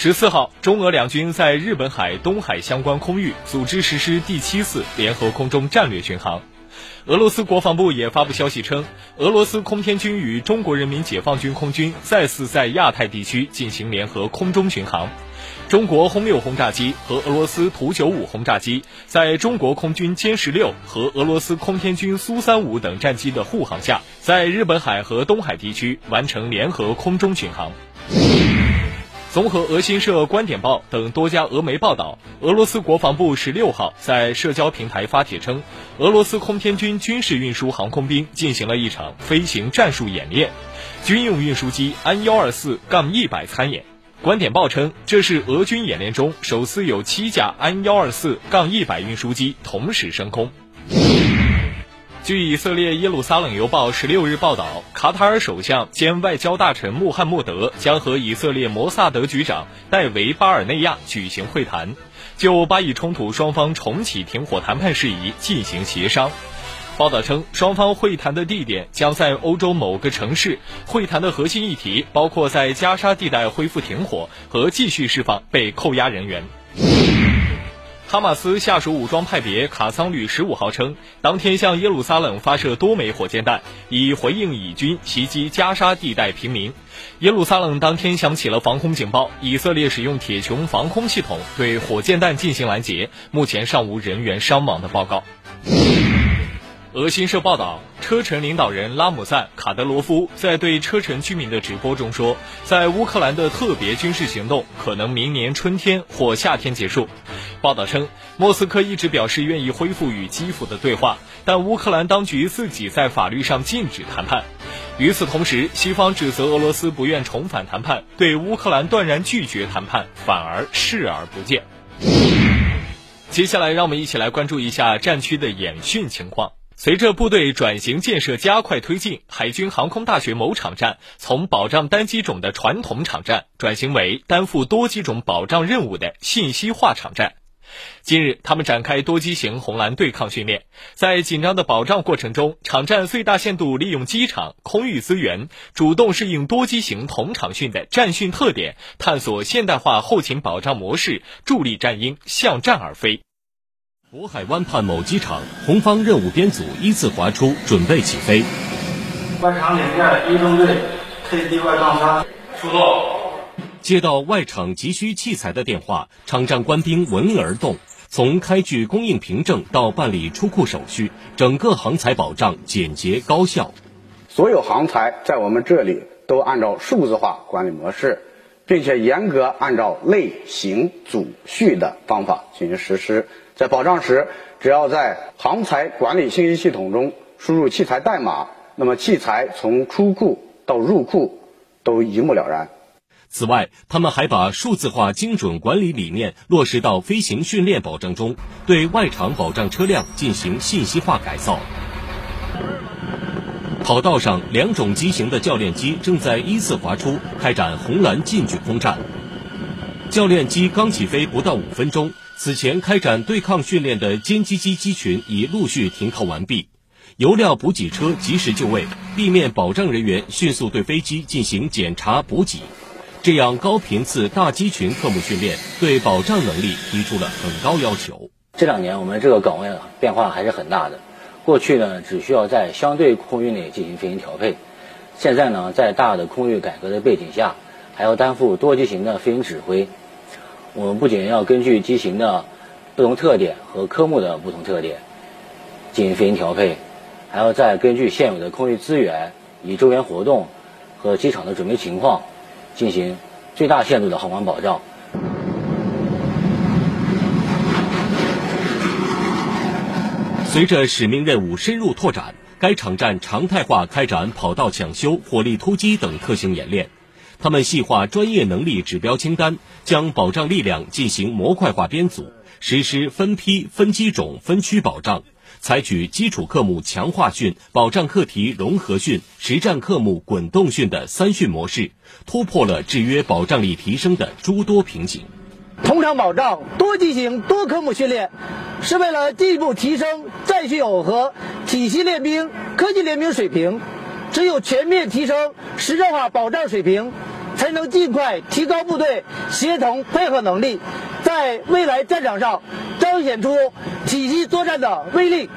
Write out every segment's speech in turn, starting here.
十四号，中俄两军在日本海、东海相关空域组织实施第七次联合空中战略巡航。俄罗斯国防部也发布消息称，俄罗斯空天军与中国人民解放军空军再次在亚太地区进行联合空中巡航。中国轰六轰炸机和俄罗斯图九五轰炸机在中国空军歼十六和俄罗斯空天军苏三五等战机的护航下，在日本海和东海地区完成联合空中巡航。综合俄新社、观点报等多家俄媒报道，俄罗斯国防部十六号在社交平台发帖称，俄罗斯空天军军事运输航空兵进行了一场飞行战术演练，军用运输机安幺二四杠一百参演。观点报称，这是俄军演练中首次有七架安幺二四杠一百运输机同时升空。据以色列耶路撒冷邮报十六日报道，卡塔尔首相兼外交大臣穆罕默德将和以色列摩萨德局长戴维巴尔内亚举行会谈，就巴以冲突双方重启停火谈判事宜进行协商。报道称，双方会谈的地点将在欧洲某个城市，会谈的核心议题包括在加沙地带恢复停火和继续释放被扣押人员。哈马斯下属武装派别卡桑旅十五号称，当天向耶路撒冷发射多枚火箭弹，以回应以军袭击加沙地带平民。耶路撒冷当天响起了防空警报，以色列使用铁穹防空系统对火箭弹进行拦截，目前尚无人员伤亡的报告。俄新社报道，车臣领导人拉姆赞·卡德罗夫在对车臣居民的直播中说，在乌克兰的特别军事行动可能明年春天或夏天结束。报道称，莫斯科一直表示愿意恢复与基辅的对话，但乌克兰当局自己在法律上禁止谈判。与此同时，西方指责俄罗斯不愿重返谈判，对乌克兰断然拒绝谈判，反而视而不见。接下来，让我们一起来关注一下战区的演训情况。随着部队转型建设加快推进，海军航空大学某场站从保障单机种的传统场站转型为担负多机种保障任务的信息化场站。近日，他们展开多机型红蓝对抗训练，在紧张的保障过程中，场站最大限度利用机场空域资源，主动适应多机型同场训的战训特点，探索现代化后勤保障模式，助力战鹰向战而飞。渤海湾畔某机场，红方任务编组依次划出，准备起飞。外场领电一中队，KD 外杠三，出动。接到外场急需器材的电话，场站官兵闻而动。从开具供应凭证到办理出库手续，整个航材保障简洁高效。所有航材在我们这里都按照数字化管理模式，并且严格按照类型组序的方法进行实施。在保障时，只要在航材管理信息系统中输入器材代码，那么器材从出库到入库都一目了然。此外，他们还把数字化精准管理理念落实到飞行训练保障中，对外场保障车辆进行信息化改造。跑道上，两种机型的教练机正在依次滑出，开展红蓝近距空战。教练机刚起飞不到五分钟。此前开展对抗训练的歼击机机群已陆续停靠完毕，油料补给车及时就位，地面保障人员迅速对飞机进行检查补给，这样高频次大机群科目训练对保障能力提出了很高要求。这两年我们这个岗位啊变化还是很大的，过去呢只需要在相对空域内进行飞行调配，现在呢在大的空域改革的背景下，还要担负多机型的飞行指挥。我们不仅要根据机型的不同特点和科目的不同特点进行飞行调配，还要再根据现有的空域资源、以周边活动和机场的准备情况进行最大限度的航管保障。随着使命任务深入拓展，该场站常态化开展跑道抢修、火力突击等特型演练。他们细化专业能力指标清单，将保障力量进行模块化编组，实施分批、分机种、分区保障，采取基础科目强化训、保障课题融合训、实战科目滚动训的三训模式，突破了制约保障力提升的诸多瓶颈。通常保障多机型多科目训练，是为了进一步提升战训耦合、体系练兵、科技练兵水平。只有全面提升实战化保障水平，才能尽快提高部队协同配合能力，在未来战场上彰显出体系作战的威力。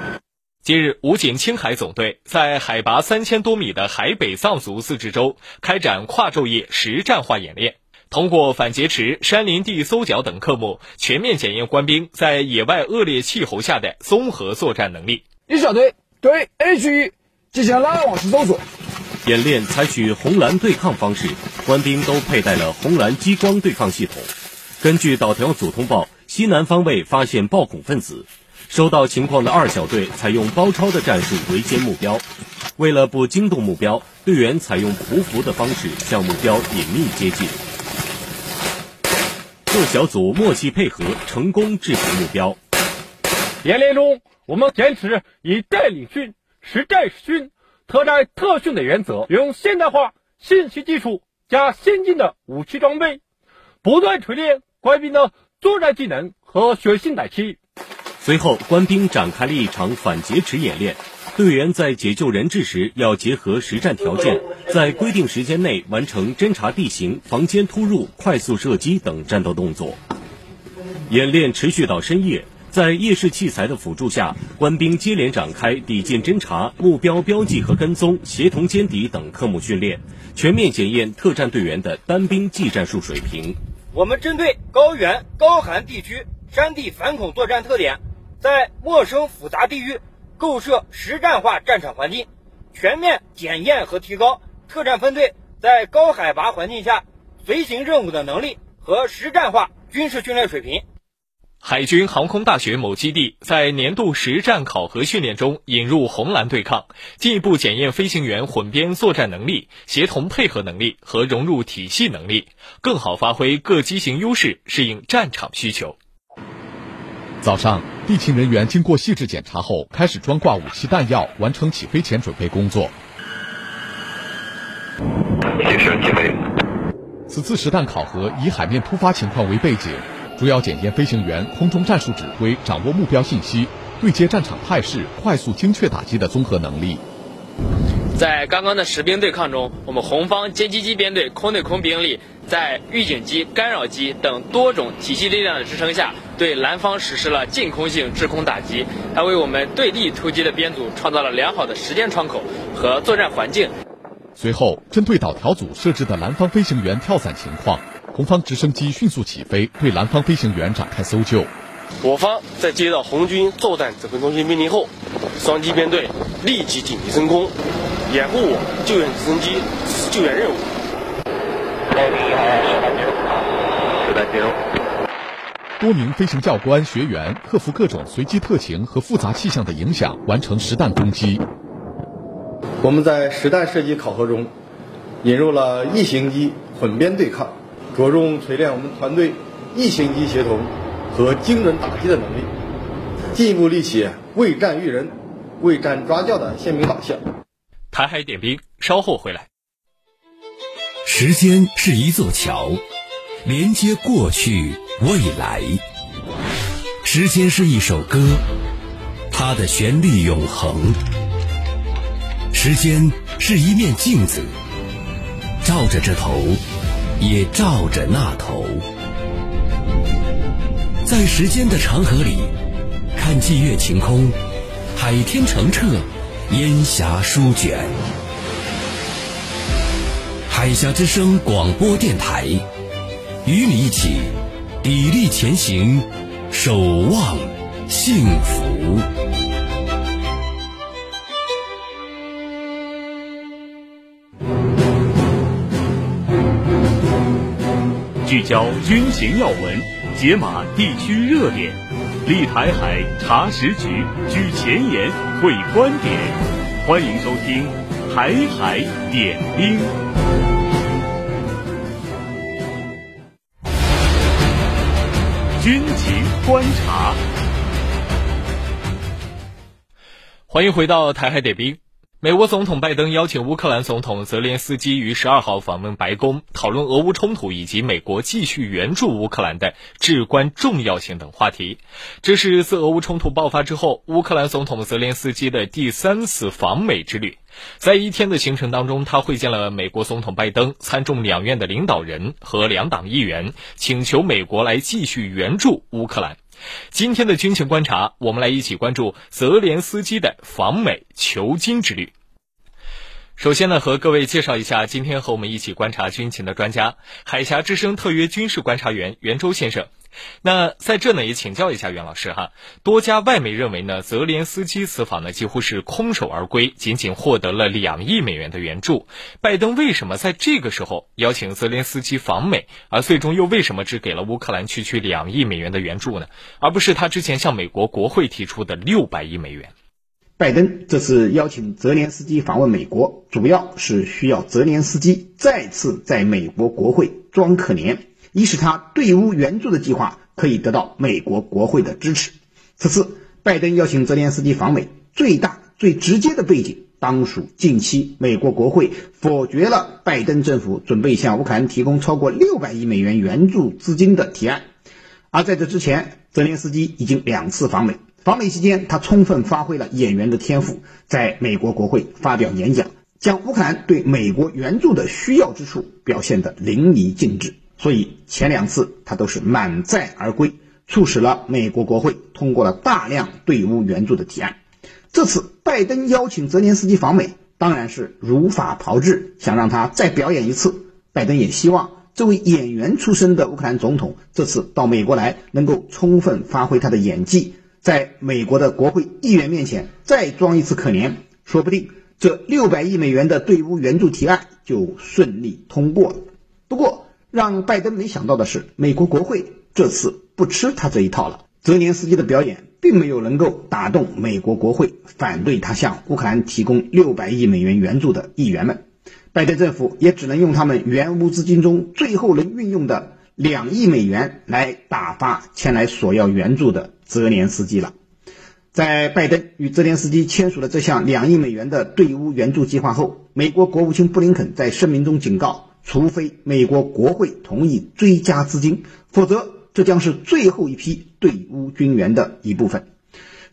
近日，武警青海总队在海拔三千多米的海北藏族自治州开展跨昼夜实战化演练，通过反劫持、山林地搜剿等科目，全面检验官兵在野外恶劣气候下的综合作战能力。一小队对 A 区域。进行拉网式搜索，演练采取红蓝对抗方式，官兵都佩戴了红蓝激光对抗系统。根据导调组通报，西南方位发现暴恐分子，收到情况的二小队采用包抄的战术围歼目标。为了不惊动目标，队员采用匍匐的方式向目标隐秘接近。各小组默契配合，成功制服目标。演练中，我们坚持以带领训。实战实训、特战特训的原则，用现代化信息技术加先进的武器装备，不断锤炼官兵的作战技能和血性胆气。随后，官兵展开了一场反劫持演练。队员在解救人质时，要结合实战条件，在规定时间内完成侦察地形、房间突入、快速射击等战斗动作。演练持续到深夜。在夜视器材的辅助下，官兵接连展开抵近侦察、目标标记和跟踪、协同歼敌等科目训练，全面检验特战队员的单兵技战术水平。我们针对高原、高寒地区山地反恐作战特点，在陌生复杂地域构设实战化战场环境，全面检验和提高特战分队在高海拔环境下随行任务的能力和实战化军事训练水平。海军航空大学某基地在年度实战考核训练中引入红蓝对抗，进一步检验飞行员混编作战能力、协同配合能力和融入体系能力，更好发挥各机型优势，适应战场需求。早上，地勤人员经过细致检查后，开始装挂武器弹药，完成起飞前准备工作。起飞。此次实弹考核以海面突发情况为背景。主要检验飞行员空中战术指挥、掌握目标信息、对接战场态势、快速精确打击的综合能力。在刚刚的实兵对抗中，我们红方歼击机编队空对空兵力在预警机、干扰机等多种体系力量的支撑下，对蓝方实施了进空性制空打击，还为我们对地突击的编组创造了良好的时间窗口和作战环境。随后，针对导调组设置的蓝方飞行员跳伞情况。红方直升机迅速起飞，对蓝方飞行员展开搜救。我方在接到红军作战指挥中心命令后，双机编队立即紧急升空，掩护我救援直升机实施救援任务。多名飞行教官学员克服各种随机特情和复杂气象的影响，完成实弹攻击。我们在实弹射击考核中引入了异形机混编对抗。着重锤炼我们团队异型机协同和精准打击的能力，进一步立起为战育人、为战抓教的鲜明导向。台海点兵，稍后回来。时间是一座桥，连接过去未来。时间是一首歌，它的旋律永恒。时间是一面镜子，照着这头。也照着那头，在时间的长河里，看霁月晴空，海天澄澈，烟霞舒卷。海峡之声广播电台，与你一起砥砺前行，守望幸福。聚焦军情要闻，解码地区热点，立台海查实局，举前沿，会观点。欢迎收听《台海点兵》。军情观察，欢迎回到台海点兵。美国总统拜登邀请乌克兰总统泽连斯基于十二号访问白宫，讨论俄乌冲突以及美国继续援助乌克兰的至关重要性等话题。这是自俄乌冲突爆发之后，乌克兰总统泽连斯基的第三次访美之旅。在一天的行程当中，他会见了美国总统拜登、参众两院的领导人和两党议员，请求美国来继续援助乌克兰。今天的军情观察，我们来一起关注泽连斯基的访美求金之旅。首先呢，和各位介绍一下今天和我们一起观察军情的专家——海峡之声特约军事观察员袁周先生。那在这呢，也请教一下袁老师哈。多家外媒认为呢，泽连斯基此访呢几乎是空手而归，仅仅获得了两亿美元的援助。拜登为什么在这个时候邀请泽连斯基访美，而最终又为什么只给了乌克兰区区两亿美元的援助呢？而不是他之前向美国国会提出的六百亿美元？拜登这次邀请泽连斯基访问美国，主要是需要泽连斯基再次在美国国会装可怜。以使他对乌援助的计划可以得到美国国会的支持。此次拜登邀请泽连斯基访美，最大最直接的背景，当属近期美国国会否决了拜登政府准备向乌克兰提供超过六百亿美元援助资金的提案。而在这之前，泽连斯基已经两次访美，访美期间他充分发挥了演员的天赋，在美国国会发表演讲，将乌克兰对美国援助的需要之处表现得淋漓尽致。所以前两次他都是满载而归，促使了美国国会通过了大量对乌援助的提案。这次拜登邀请泽连斯基访美，当然是如法炮制，想让他再表演一次。拜登也希望这位演员出身的乌克兰总统这次到美国来，能够充分发挥他的演技，在美国的国会议员面前再装一次可怜，说不定这六百亿美元的对乌援助提案就顺利通过了。不过，让拜登没想到的是，美国国会这次不吃他这一套了。泽连斯基的表演并没有能够打动美国国会反对他向乌克兰提供六百亿美元援助的议员们，拜登政府也只能用他们援乌资金中最后能运用的两亿美元来打发前来索要援助的泽连斯基了。在拜登与泽连斯基签署了这项两亿美元的对乌援助计划后，美国国务卿布林肯在声明中警告。除非美国国会同意追加资金，否则这将是最后一批对乌军援的一部分。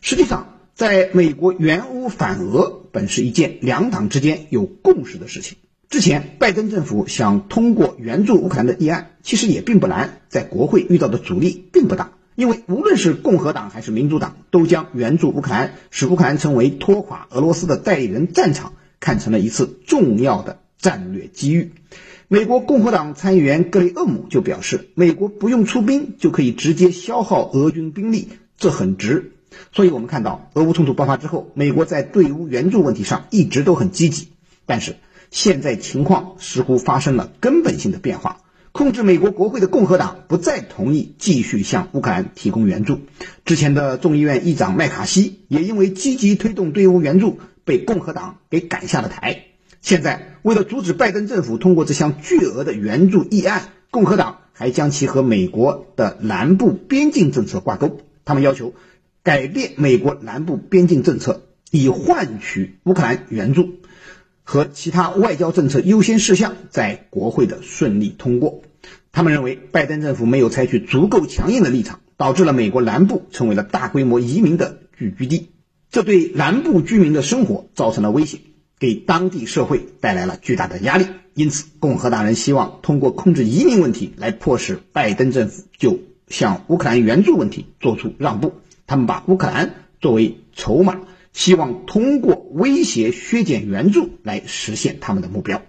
实际上，在美国援乌反俄本是一件两党之间有共识的事情。之前，拜登政府想通过援助乌克兰的议案，其实也并不难，在国会遇到的阻力并不大，因为无论是共和党还是民主党，都将援助乌克兰，使乌克兰成为拖垮俄罗斯的代理人战场，看成了一次重要的战略机遇。美国共和党参议员格雷厄姆就表示，美国不用出兵就可以直接消耗俄军兵力，这很值。所以，我们看到俄乌冲突爆发之后，美国在对乌援助问题上一直都很积极。但是，现在情况似乎发生了根本性的变化。控制美国国会的共和党不再同意继续向乌克兰提供援助。之前的众议院议长麦卡锡也因为积极推动对乌援助，被共和党给赶下了台。现在，为了阻止拜登政府通过这项巨额的援助议案，共和党还将其和美国的南部边境政策挂钩。他们要求改变美国南部边境政策，以换取乌克兰援助和其他外交政策优先事项在国会的顺利通过。他们认为，拜登政府没有采取足够强硬的立场，导致了美国南部成为了大规模移民的聚居地，这对南部居民的生活造成了威胁。给当地社会带来了巨大的压力，因此共和党人希望通过控制移民问题来迫使拜登政府就向乌克兰援助问题做出让步。他们把乌克兰作为筹码，希望通过威胁削减援助来实现他们的目标。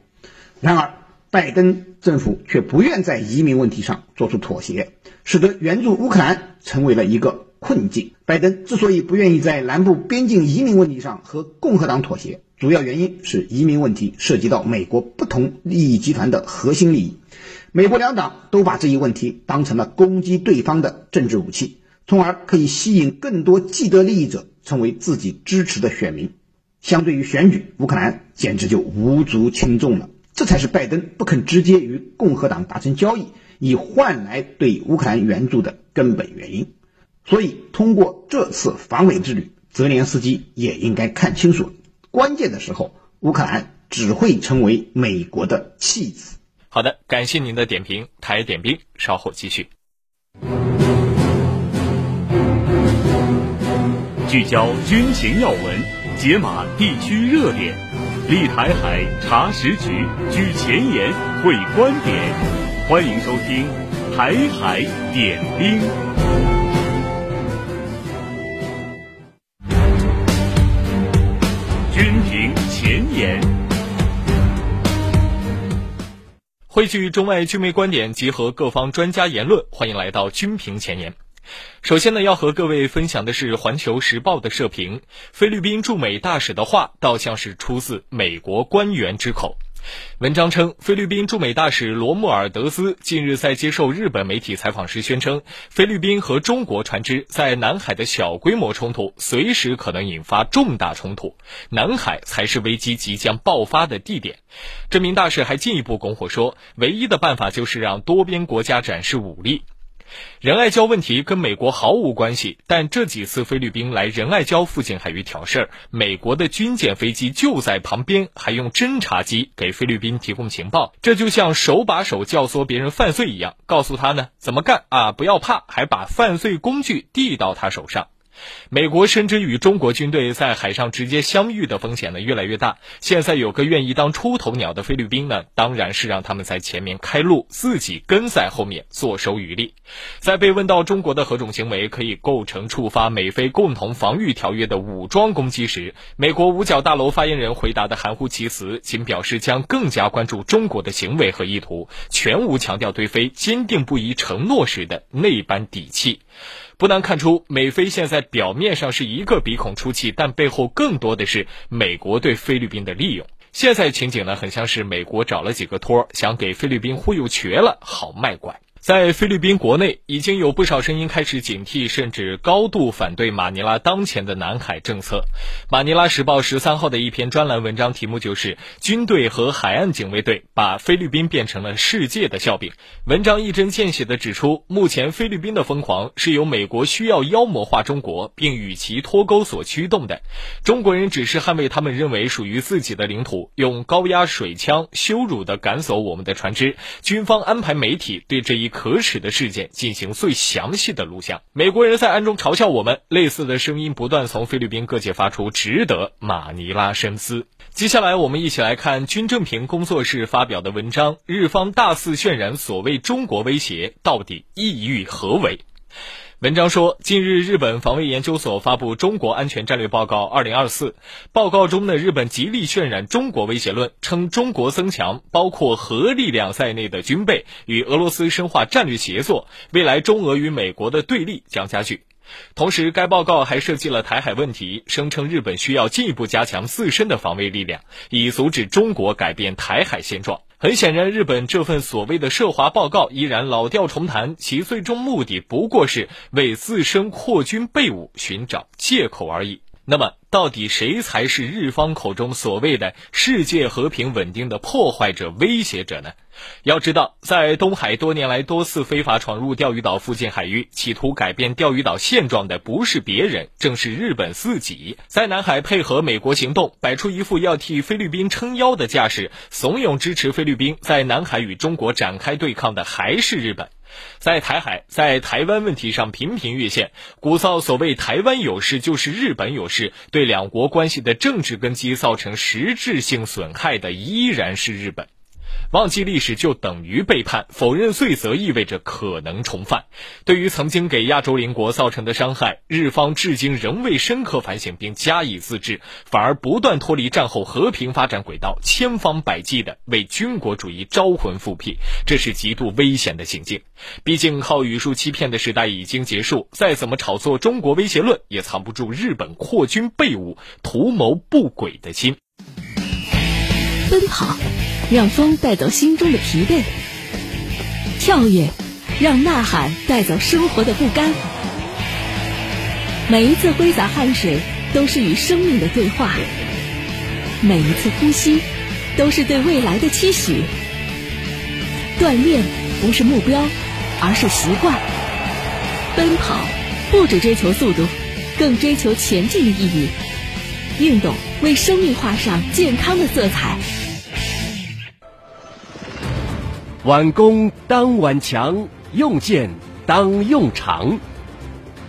然而，拜登政府却不愿在移民问题上做出妥协，使得援助乌克兰成为了一个困境。拜登之所以不愿意在南部边境移民问题上和共和党妥协，主要原因是移民问题涉及到美国不同利益集团的核心利益，美国两党都把这一问题当成了攻击对方的政治武器，从而可以吸引更多既得利益者成为自己支持的选民。相对于选举，乌克兰简直就无足轻重了。这才是拜登不肯直接与共和党达成交易，以换来对乌克兰援助的根本原因。所以，通过这次访美之旅，泽连斯基也应该看清楚，关键的时候，乌克兰只会成为美国的弃子。好的，感谢您的点评，台点兵稍后继续。聚焦军情要闻，解码地区热点，立台海查实局，举前沿，会观点。欢迎收听台海点兵。汇聚中外军媒观点，结合各方专家言论，欢迎来到军评前沿。首先呢，要和各位分享的是《环球时报》的社评：菲律宾驻美大使的话，倒像是出自美国官员之口。文章称，菲律宾驻美大使罗穆尔德斯近日在接受日本媒体采访时宣称，菲律宾和中国船只在南海的小规模冲突，随时可能引发重大冲突，南海才是危机即将爆发的地点。这名大使还进一步拱火说，唯一的办法就是让多边国家展示武力。仁爱礁问题跟美国毫无关系，但这几次菲律宾来仁爱礁附近海域挑事儿，美国的军舰飞机就在旁边，还用侦察机给菲律宾提供情报，这就像手把手教唆别人犯罪一样，告诉他呢怎么干啊，不要怕，还把犯罪工具递到他手上。美国深知与中国军队在海上直接相遇的风险呢越来越大，现在有个愿意当出头鸟的菲律宾呢，当然是让他们在前面开路，自己跟在后面坐收渔利。在被问到中国的何种行为可以构成触发美菲共同防御条约的武装攻击时，美国五角大楼发言人回答的含糊其辞，仅表示将更加关注中国的行为和意图，全无强调对菲坚定不移承诺时的那般底气。不难看出，美菲现在表面上是一个鼻孔出气，但背后更多的是美国对菲律宾的利用。现在情景呢，很像是美国找了几个托，想给菲律宾忽悠瘸了，好卖拐。在菲律宾国内，已经有不少声音开始警惕，甚至高度反对马尼拉当前的南海政策。马尼拉时报十三号的一篇专栏文章题目就是“军队和海岸警卫队把菲律宾变成了世界的笑柄”。文章一针见血地指出，目前菲律宾的疯狂是由美国需要妖魔化中国，并与其脱钩所驱动的。中国人只是捍卫他们认为属于自己的领土，用高压水枪羞辱地赶走我们的船只。军方安排媒体对这一。可耻的事件进行最详细的录像，美国人在暗中嘲笑我们。类似的声音不断从菲律宾各界发出，值得马尼拉深思。接下来，我们一起来看军政平工作室发表的文章：日方大肆渲染所谓中国威胁，到底意欲何为？文章说，近日日本防卫研究所发布《中国安全战略报告（二零二四）》，报告中呢，日本极力渲染中国威胁论，称中国增强包括核力量在内的军备，与俄罗斯深化战略协作，未来中俄与美国的对立将加剧。同时，该报告还涉及了台海问题，声称日本需要进一步加强自身的防卫力量，以阻止中国改变台海现状。很显然，日本这份所谓的涉华报告依然老调重弹，其最终目的不过是为自身扩军备武寻找借口而已。那么，到底谁才是日方口中所谓的世界和平稳定的破坏者、威胁者呢？要知道，在东海多年来多次非法闯入钓鱼岛附近海域，企图改变钓鱼岛现状的不是别人，正是日本自己。在南海配合美国行动，摆出一副要替菲律宾撑腰的架势，怂恿支持菲律宾在南海与中国展开对抗的还是日本。在台海、在台湾问题上频频越线，鼓噪所谓台湾有事就是日本有事，对两国关系的政治根基造成实质性损害的依然是日本。忘记历史就等于背叛，否认罪责意味着可能重犯。对于曾经给亚洲邻国造成的伤害，日方至今仍未深刻反省并加以自制，反而不断脱离战后和平发展轨道，千方百计地为军国主义招魂复辟，这是极度危险的行径。毕竟靠语数欺骗的时代已经结束，再怎么炒作中国威胁论，也藏不住日本扩军备武、图谋不轨的心。奔跑。让风带走心中的疲惫，跳跃，让呐喊带走生活的不甘。每一次挥洒汗水，都是与生命的对话。每一次呼吸，都是对未来的期许。锻炼不是目标，而是习惯。奔跑不只追求速度，更追求前进的意义。运动为生命画上健康的色彩。挽弓当挽强，用剑当用长。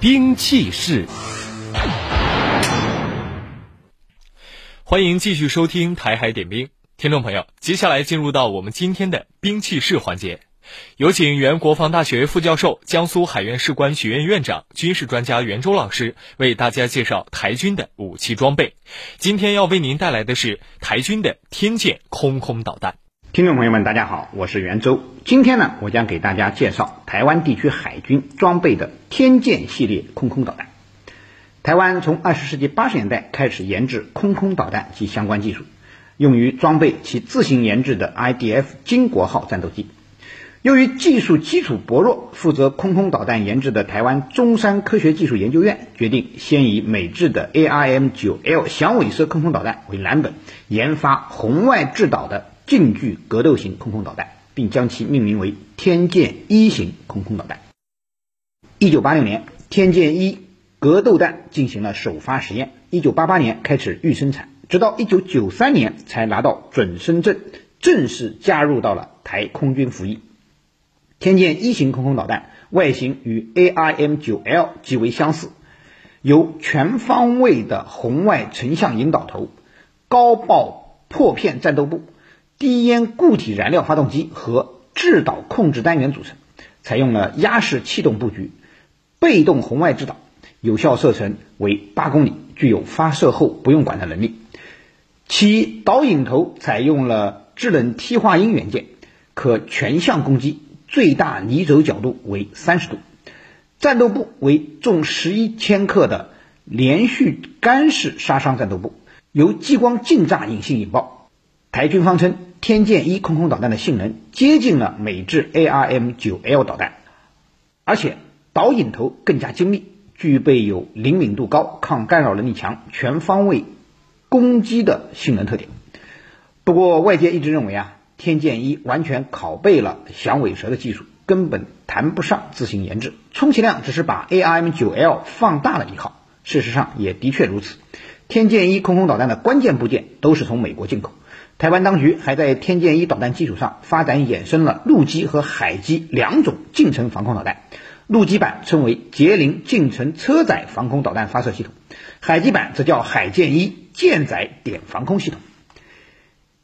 兵器室。欢迎继续收听台海点兵，听众朋友，接下来进入到我们今天的兵器室环节，有请原国防大学副教授、江苏海院士官学院院长、军事专家袁周老师为大家介绍台军的武器装备。今天要为您带来的是台军的天剑空空导弹。听众朋友们，大家好，我是袁周。今天呢，我将给大家介绍台湾地区海军装备的天剑系列空空导弹。台湾从二十世纪八十年代开始研制空空导弹及相关技术，用于装备其自行研制的 IDF 金国号战斗机。由于技术基础薄弱，负责空空导弹研制的台湾中山科学技术研究院决定先以美制的 ARM-9L 响尾蛇空空导弹为蓝本，研发红外制导的近距格斗型空空导弹，并将其命名为天剑一型空空导弹。一九八六年，天剑一。格斗弹进行了首发实验，一九八八年开始预生产，直到一九九三年才拿到准生证，正式加入到了台空军服役。天剑一型空空导弹外形与 ARM-9L 极为相似，由全方位的红外成像引导头、高爆破片战斗部、低烟固体燃料发动机和制导控制单元组成，采用了压式气动布局，被动红外制导。有效射程为八公里，具有发射后不用管的能力。其导引头采用了制冷梯化音元件，可全向攻击，最大离轴角度为三十度。战斗部为重十一千克的连续干式杀伤战斗部，由激光近炸引信引爆。台军方称，天剑一空空导弹的性能接近了美制 ARM-9L 导弹，而且导引头更加精密。具备有灵敏度高、抗干扰能力强、全方位攻击的性能特点。不过，外界一直认为啊，天剑一完全拷贝了响尾蛇的技术，根本谈不上自行研制，充其量只是把 ARM-9L 放大了一号。事实上，也的确如此。天剑一空空导弹的关键部件都是从美国进口。台湾当局还在天剑一导弹基础上发展衍生了陆基和海基两种近程防空导弹。陆基版称为捷灵近程车载防空导弹发射系统，海基版则叫海剑一舰载点防空系统。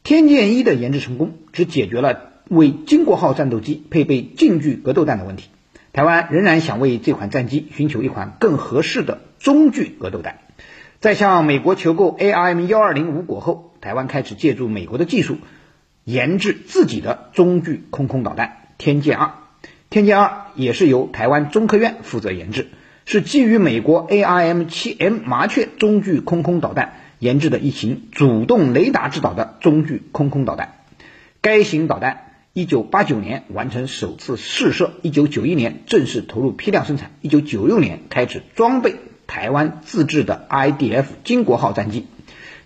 天剑一的研制成功，只解决了为经国号战斗机配备近距格斗弹的问题。台湾仍然想为这款战机寻求一款更合适的中距格斗弹。在向美国求购 ARM 幺二零无果后，台湾开始借助美国的技术，研制自己的中距空空导弹天剑二。天剑二也是由台湾中科院负责研制，是基于美国 ARM-7M 麻雀中距空空导弹研制的一型主动雷达制导的中距空空导弹。该型导弹1989年完成首次试射，1991年正式投入批量生产，1996年开始装备台湾自制的 IDF 金国号战机，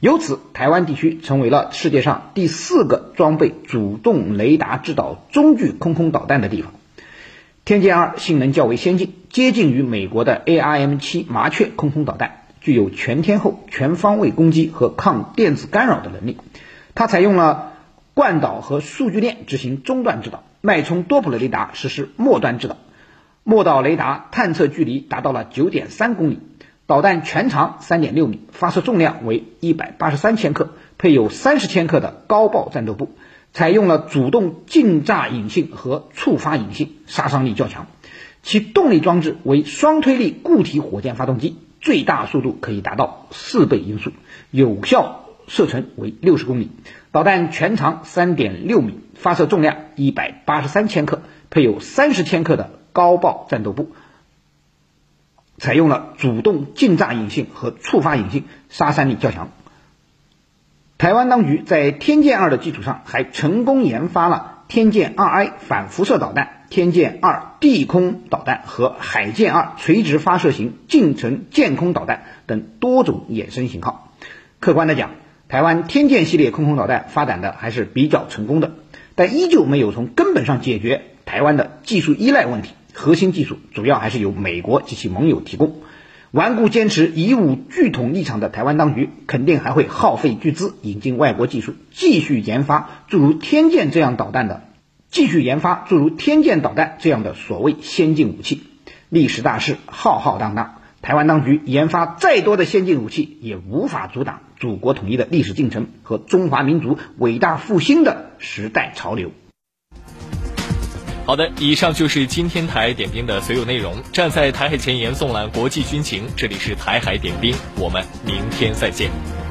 由此台湾地区成为了世界上第四个装备主动雷达制导中距空空导弹的地方。天剑二性能较为先进，接近于美国的 ARM 七麻雀空空导弹，具有全天候、全方位攻击和抗电子干扰的能力。它采用了惯导和数据链执行中段制导，脉冲多普勒雷达实施末端制导。末导雷达探测距离达到了九点三公里，导弹全长三点六米，发射重量为一百八十三千克，配有三十千克的高爆战斗部。采用了主动近炸引信和触发引信，杀伤力较强。其动力装置为双推力固体火箭发动机，最大速度可以达到四倍音速，有效射程为六十公里。导弹全长三点六米，发射重量一百八十三千克，配有三十千克的高爆战斗部。采用了主动近炸引信和触发引信，杀伤力较强。台湾当局在天剑二的基础上，还成功研发了天剑二 I 反辐射导弹、天剑二地空导弹和海剑二垂直发射型近程舰空导弹等多种衍生型号。客观的讲，台湾天剑系列空空导弹发展的还是比较成功的，但依旧没有从根本上解决台湾的技术依赖问题。核心技术主要还是由美国及其盟友提供。顽固坚持以武拒统立场的台湾当局，肯定还会耗费巨资引进外国技术，继续研发诸如天剑这样导弹的，继续研发诸如天剑导弹这样的所谓先进武器。历史大势浩浩荡荡，台湾当局研发再多的先进武器，也无法阻挡祖国统一的历史进程和中华民族伟大复兴的时代潮流。好的，以上就是今天台海点兵的所有内容。站在台海前沿，纵览国际军情，这里是台海点兵，我们明天再见。